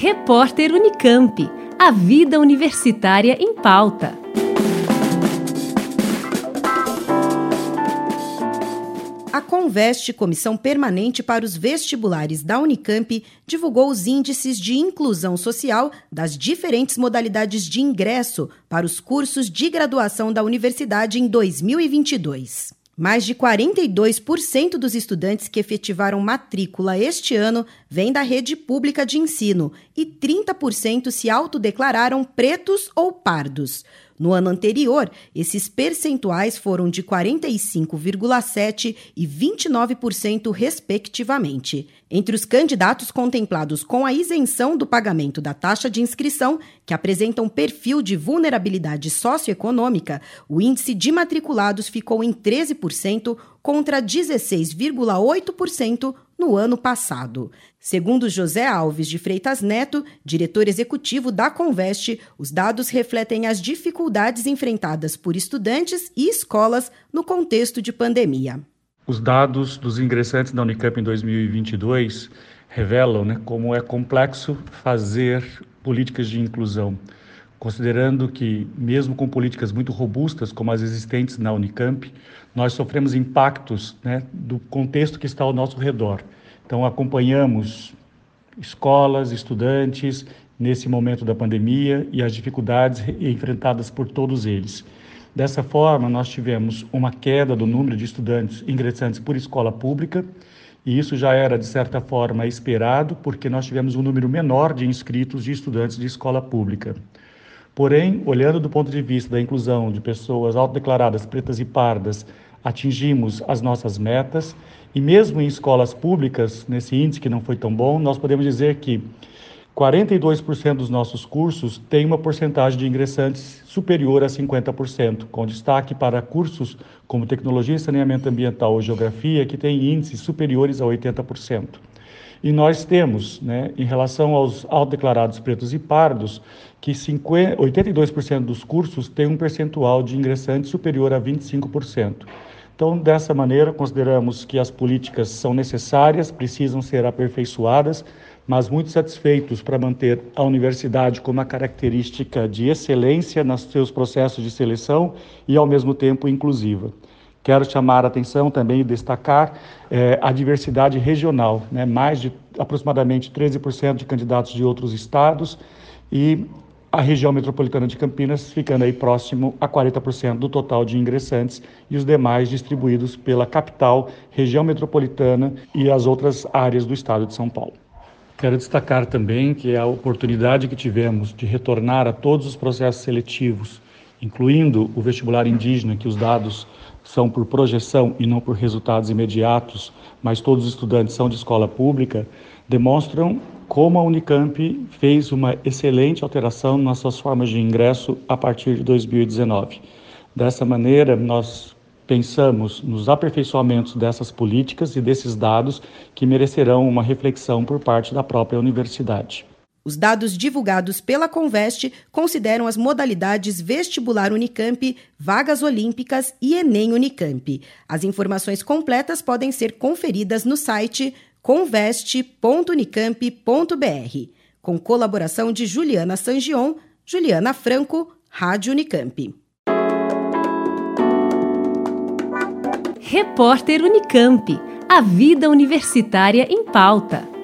Repórter Unicamp. A vida universitária em pauta. A Conveste, Comissão Permanente para os Vestibulares da Unicamp, divulgou os índices de inclusão social das diferentes modalidades de ingresso para os cursos de graduação da universidade em 2022. Mais de 42% dos estudantes que efetivaram matrícula este ano vêm da rede pública de ensino e 30% se autodeclararam pretos ou pardos. No ano anterior, esses percentuais foram de 45,7% e 29%, respectivamente. Entre os candidatos contemplados com a isenção do pagamento da taxa de inscrição, que apresentam perfil de vulnerabilidade socioeconômica, o índice de matriculados ficou em 13% contra 16,8% no ano passado. Segundo José Alves de Freitas Neto, diretor executivo da Conveste, os dados refletem as dificuldades enfrentadas por estudantes e escolas no contexto de pandemia. Os dados dos ingressantes da Unicamp em 2022 revelam né, como é complexo fazer políticas de inclusão, considerando que, mesmo com políticas muito robustas, como as existentes na Unicamp, nós sofremos impactos né, do contexto que está ao nosso redor. Então, acompanhamos escolas, estudantes nesse momento da pandemia e as dificuldades enfrentadas por todos eles. Dessa forma, nós tivemos uma queda do número de estudantes ingressantes por escola pública, e isso já era, de certa forma, esperado, porque nós tivemos um número menor de inscritos de estudantes de escola pública. Porém, olhando do ponto de vista da inclusão de pessoas autodeclaradas pretas e pardas, atingimos as nossas metas e mesmo em escolas públicas, nesse índice que não foi tão bom, nós podemos dizer que 42% dos nossos cursos têm uma porcentagem de ingressantes superior a 50%, com destaque para cursos como tecnologia, saneamento ambiental ou geografia, que têm índices superiores a 80%. E nós temos, né, em relação aos autodeclarados pretos e pardos, que 50, 82% dos cursos têm um percentual de ingressantes superior a 25%. Então, dessa maneira, consideramos que as políticas são necessárias, precisam ser aperfeiçoadas, mas muito satisfeitos para manter a universidade com uma característica de excelência nos seus processos de seleção e, ao mesmo tempo, inclusiva. Quero chamar a atenção também e destacar eh, a diversidade regional, né? mais de aproximadamente 13% de candidatos de outros estados e a região metropolitana de Campinas ficando aí próximo a 40% do total de ingressantes e os demais distribuídos pela capital, região metropolitana e as outras áreas do estado de São Paulo. Quero destacar também que a oportunidade que tivemos de retornar a todos os processos seletivos, incluindo o vestibular indígena, que os dados são por projeção e não por resultados imediatos, mas todos os estudantes são de escola pública, demonstram como a Unicamp fez uma excelente alteração nas suas formas de ingresso a partir de 2019. Dessa maneira, nós pensamos nos aperfeiçoamentos dessas políticas e desses dados que merecerão uma reflexão por parte da própria universidade. Os dados divulgados pela Conveste consideram as modalidades vestibular Unicamp, vagas olímpicas e Enem Unicamp. As informações completas podem ser conferidas no site conveste.unicamp.br, com colaboração de Juliana Sangion, Juliana Franco, Rádio Unicamp. Repórter Unicamp. A vida universitária em pauta.